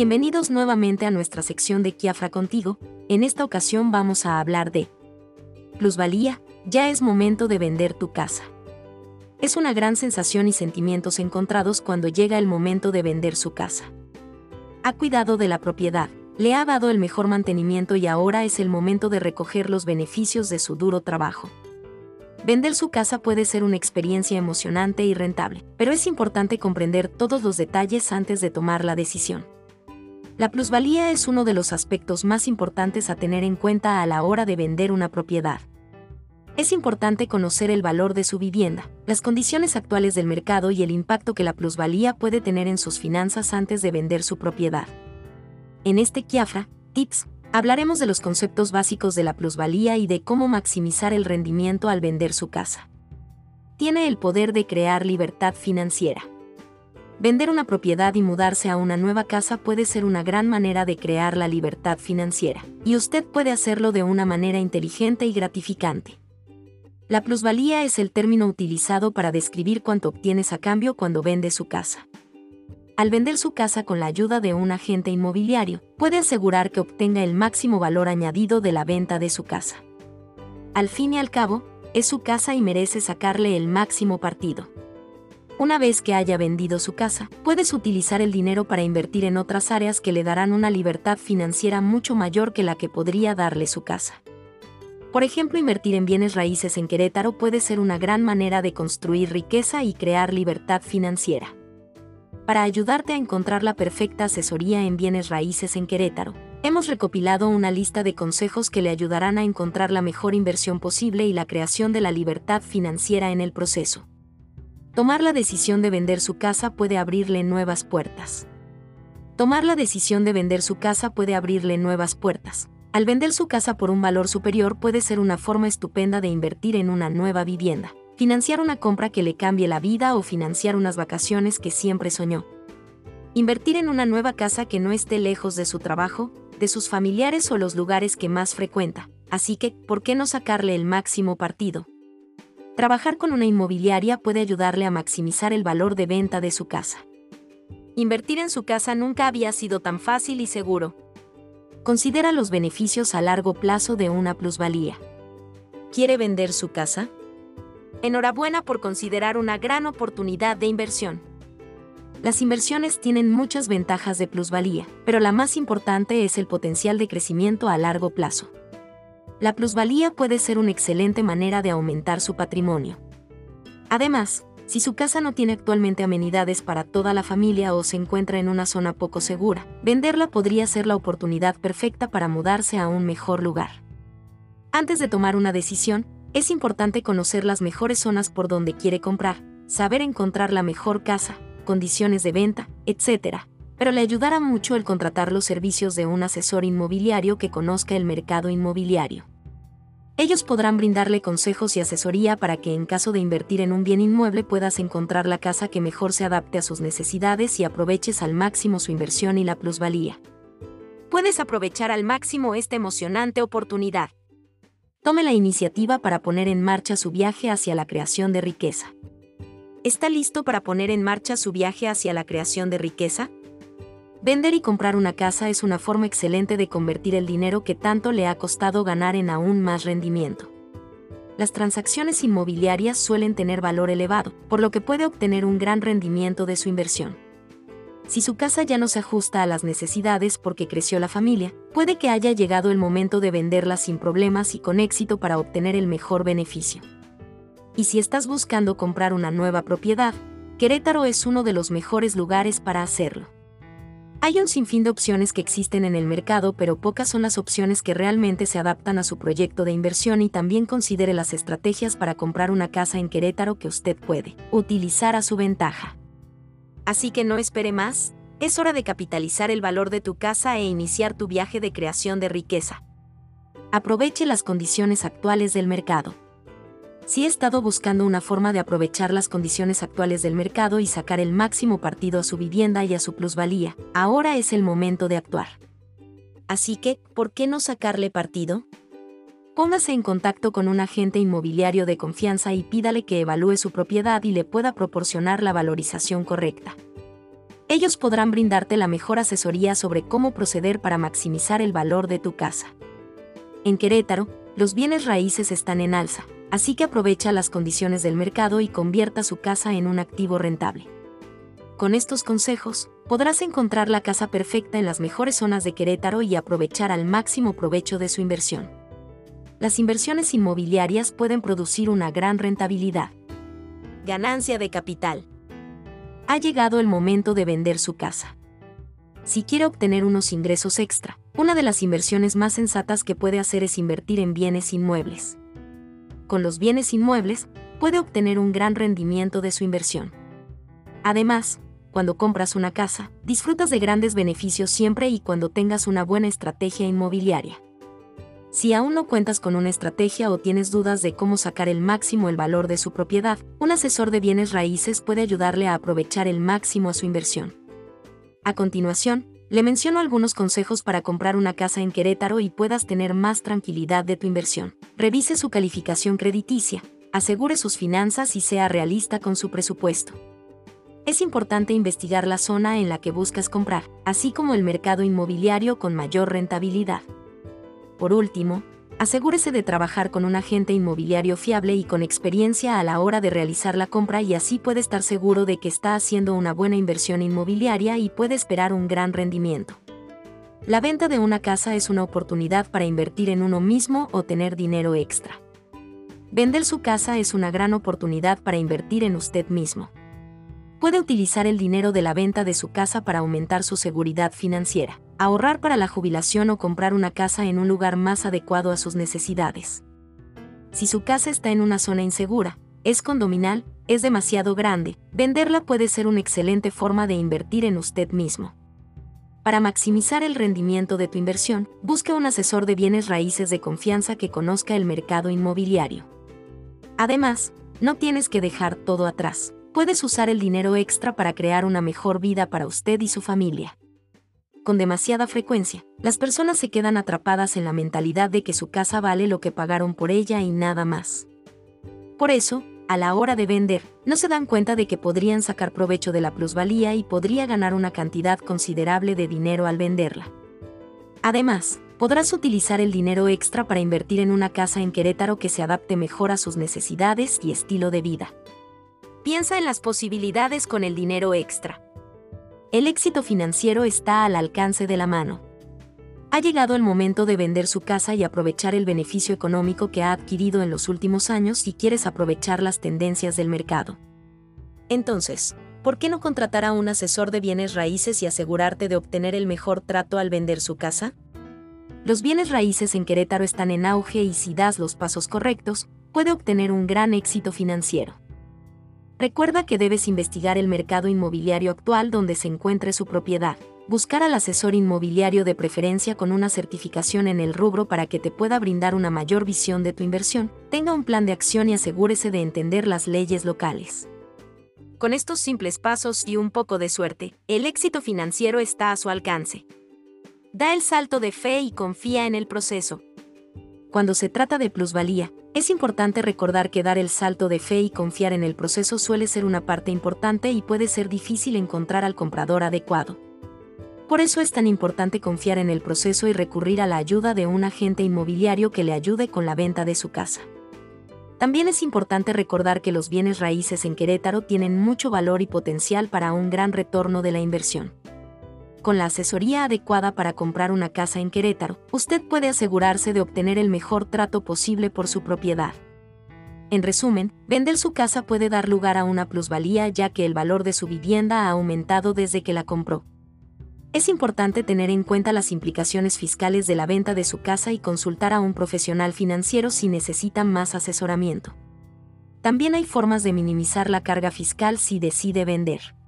Bienvenidos nuevamente a nuestra sección de Kiafra contigo. En esta ocasión vamos a hablar de plusvalía, ya es momento de vender tu casa. Es una gran sensación y sentimientos encontrados cuando llega el momento de vender su casa. Ha cuidado de la propiedad, le ha dado el mejor mantenimiento y ahora es el momento de recoger los beneficios de su duro trabajo. Vender su casa puede ser una experiencia emocionante y rentable, pero es importante comprender todos los detalles antes de tomar la decisión. La plusvalía es uno de los aspectos más importantes a tener en cuenta a la hora de vender una propiedad. Es importante conocer el valor de su vivienda, las condiciones actuales del mercado y el impacto que la plusvalía puede tener en sus finanzas antes de vender su propiedad. En este Kiafra, Tips, hablaremos de los conceptos básicos de la plusvalía y de cómo maximizar el rendimiento al vender su casa. Tiene el poder de crear libertad financiera. Vender una propiedad y mudarse a una nueva casa puede ser una gran manera de crear la libertad financiera, y usted puede hacerlo de una manera inteligente y gratificante. La plusvalía es el término utilizado para describir cuánto obtienes a cambio cuando vende su casa. Al vender su casa con la ayuda de un agente inmobiliario, puede asegurar que obtenga el máximo valor añadido de la venta de su casa. Al fin y al cabo, es su casa y merece sacarle el máximo partido. Una vez que haya vendido su casa, puedes utilizar el dinero para invertir en otras áreas que le darán una libertad financiera mucho mayor que la que podría darle su casa. Por ejemplo, invertir en bienes raíces en Querétaro puede ser una gran manera de construir riqueza y crear libertad financiera. Para ayudarte a encontrar la perfecta asesoría en bienes raíces en Querétaro, hemos recopilado una lista de consejos que le ayudarán a encontrar la mejor inversión posible y la creación de la libertad financiera en el proceso. Tomar la decisión de vender su casa puede abrirle nuevas puertas. Tomar la decisión de vender su casa puede abrirle nuevas puertas. Al vender su casa por un valor superior puede ser una forma estupenda de invertir en una nueva vivienda, financiar una compra que le cambie la vida o financiar unas vacaciones que siempre soñó. Invertir en una nueva casa que no esté lejos de su trabajo, de sus familiares o los lugares que más frecuenta. Así que, ¿por qué no sacarle el máximo partido? Trabajar con una inmobiliaria puede ayudarle a maximizar el valor de venta de su casa. Invertir en su casa nunca había sido tan fácil y seguro. Considera los beneficios a largo plazo de una plusvalía. ¿Quiere vender su casa? Enhorabuena por considerar una gran oportunidad de inversión. Las inversiones tienen muchas ventajas de plusvalía, pero la más importante es el potencial de crecimiento a largo plazo la plusvalía puede ser una excelente manera de aumentar su patrimonio. Además, si su casa no tiene actualmente amenidades para toda la familia o se encuentra en una zona poco segura, venderla podría ser la oportunidad perfecta para mudarse a un mejor lugar. Antes de tomar una decisión, es importante conocer las mejores zonas por donde quiere comprar, saber encontrar la mejor casa, condiciones de venta, etc. Pero le ayudará mucho el contratar los servicios de un asesor inmobiliario que conozca el mercado inmobiliario. Ellos podrán brindarle consejos y asesoría para que en caso de invertir en un bien inmueble puedas encontrar la casa que mejor se adapte a sus necesidades y aproveches al máximo su inversión y la plusvalía. Puedes aprovechar al máximo esta emocionante oportunidad. Tome la iniciativa para poner en marcha su viaje hacia la creación de riqueza. ¿Está listo para poner en marcha su viaje hacia la creación de riqueza? Vender y comprar una casa es una forma excelente de convertir el dinero que tanto le ha costado ganar en aún más rendimiento. Las transacciones inmobiliarias suelen tener valor elevado, por lo que puede obtener un gran rendimiento de su inversión. Si su casa ya no se ajusta a las necesidades porque creció la familia, puede que haya llegado el momento de venderla sin problemas y con éxito para obtener el mejor beneficio. Y si estás buscando comprar una nueva propiedad, Querétaro es uno de los mejores lugares para hacerlo. Hay un sinfín de opciones que existen en el mercado, pero pocas son las opciones que realmente se adaptan a su proyecto de inversión y también considere las estrategias para comprar una casa en Querétaro que usted puede utilizar a su ventaja. Así que no espere más, es hora de capitalizar el valor de tu casa e iniciar tu viaje de creación de riqueza. Aproveche las condiciones actuales del mercado si he estado buscando una forma de aprovechar las condiciones actuales del mercado y sacar el máximo partido a su vivienda y a su plusvalía, ahora es el momento de actuar. Así que, ¿por qué no sacarle partido? Póngase en contacto con un agente inmobiliario de confianza y pídale que evalúe su propiedad y le pueda proporcionar la valorización correcta. Ellos podrán brindarte la mejor asesoría sobre cómo proceder para maximizar el valor de tu casa. En Querétaro, los bienes raíces están en alza, así que aprovecha las condiciones del mercado y convierta su casa en un activo rentable. Con estos consejos, podrás encontrar la casa perfecta en las mejores zonas de Querétaro y aprovechar al máximo provecho de su inversión. Las inversiones inmobiliarias pueden producir una gran rentabilidad. Ganancia de capital. Ha llegado el momento de vender su casa. Si quiere obtener unos ingresos extra, una de las inversiones más sensatas que puede hacer es invertir en bienes inmuebles. Con los bienes inmuebles, puede obtener un gran rendimiento de su inversión. Además, cuando compras una casa, disfrutas de grandes beneficios siempre y cuando tengas una buena estrategia inmobiliaria. Si aún no cuentas con una estrategia o tienes dudas de cómo sacar el máximo el valor de su propiedad, un asesor de bienes raíces puede ayudarle a aprovechar el máximo a su inversión. A continuación, le menciono algunos consejos para comprar una casa en Querétaro y puedas tener más tranquilidad de tu inversión. Revise su calificación crediticia, asegure sus finanzas y sea realista con su presupuesto es importante investigar la zona en la que buscas comprar, así como el mercado inmobiliario con mayor rentabilidad. Por último, asegúrese de trabajar con un agente inmobiliario fiable y con experiencia a la hora de realizar la compra y así puede estar seguro de que está haciendo una buena inversión inmobiliaria y puede esperar un gran rendimiento. La venta de una casa es una oportunidad para invertir en uno mismo o tener dinero extra. Vender su casa es una gran oportunidad para invertir en usted mismo puede utilizar el dinero de la venta de su casa para aumentar su seguridad financiera, ahorrar para la jubilación o comprar una casa en un lugar más adecuado a sus necesidades. Si su casa está en una zona insegura, es condominal, es demasiado grande, venderla puede ser una excelente forma de invertir en usted mismo. Para maximizar el rendimiento de tu inversión, busca un asesor de bienes raíces de confianza que conozca el mercado inmobiliario. Además, no tienes que dejar todo atrás puedes usar el dinero extra para crear una mejor vida para usted y su familia. Con demasiada frecuencia, las personas se quedan atrapadas en la mentalidad de que su casa vale lo que pagaron por ella y nada más. Por eso, a la hora de vender, no se dan cuenta de que podrían sacar provecho de la plusvalía y podría ganar una cantidad considerable de dinero al venderla. Además, podrás utilizar el dinero extra para invertir en una casa en Querétaro que se adapte mejor a sus necesidades y estilo de vida. Piensa en las posibilidades con el dinero extra. El éxito financiero está al alcance de la mano. Ha llegado el momento de vender su casa y aprovechar el beneficio económico que ha adquirido en los últimos años si quieres aprovechar las tendencias del mercado. Entonces, ¿por qué no contratar a un asesor de bienes raíces y asegurarte de obtener el mejor trato al vender su casa? Los bienes raíces en Querétaro están en auge y si das los pasos correctos, puede obtener un gran éxito financiero. Recuerda que debes investigar el mercado inmobiliario actual donde se encuentre su propiedad. Buscar al asesor inmobiliario de preferencia con una certificación en el rubro para que te pueda brindar una mayor visión de tu inversión. Tenga un plan de acción y asegúrese de entender las leyes locales. Con estos simples pasos y un poco de suerte, el éxito financiero está a su alcance. Da el salto de fe y confía en el proceso. Cuando se trata de plusvalía, es importante recordar que dar el salto de fe y confiar en el proceso suele ser una parte importante y puede ser difícil encontrar al comprador adecuado. Por eso es tan importante confiar en el proceso y recurrir a la ayuda de un agente inmobiliario que le ayude con la venta de su casa. También es importante recordar que los bienes raíces en Querétaro tienen mucho valor y potencial para un gran retorno de la inversión. Con la asesoría adecuada para comprar una casa en Querétaro, usted puede asegurarse de obtener el mejor trato posible por su propiedad. En resumen, vender su casa puede dar lugar a una plusvalía ya que el valor de su vivienda ha aumentado desde que la compró. Es importante tener en cuenta las implicaciones fiscales de la venta de su casa y consultar a un profesional financiero si necesita más asesoramiento. También hay formas de minimizar la carga fiscal si decide vender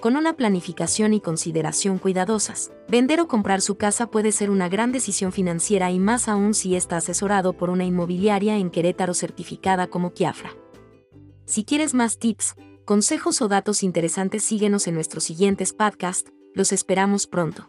con una planificación y consideración cuidadosas. Vender o comprar su casa puede ser una gran decisión financiera y más aún si está asesorado por una inmobiliaria en Querétaro certificada como Kiafra. Si quieres más tips, consejos o datos interesantes síguenos en nuestros siguientes podcasts, los esperamos pronto.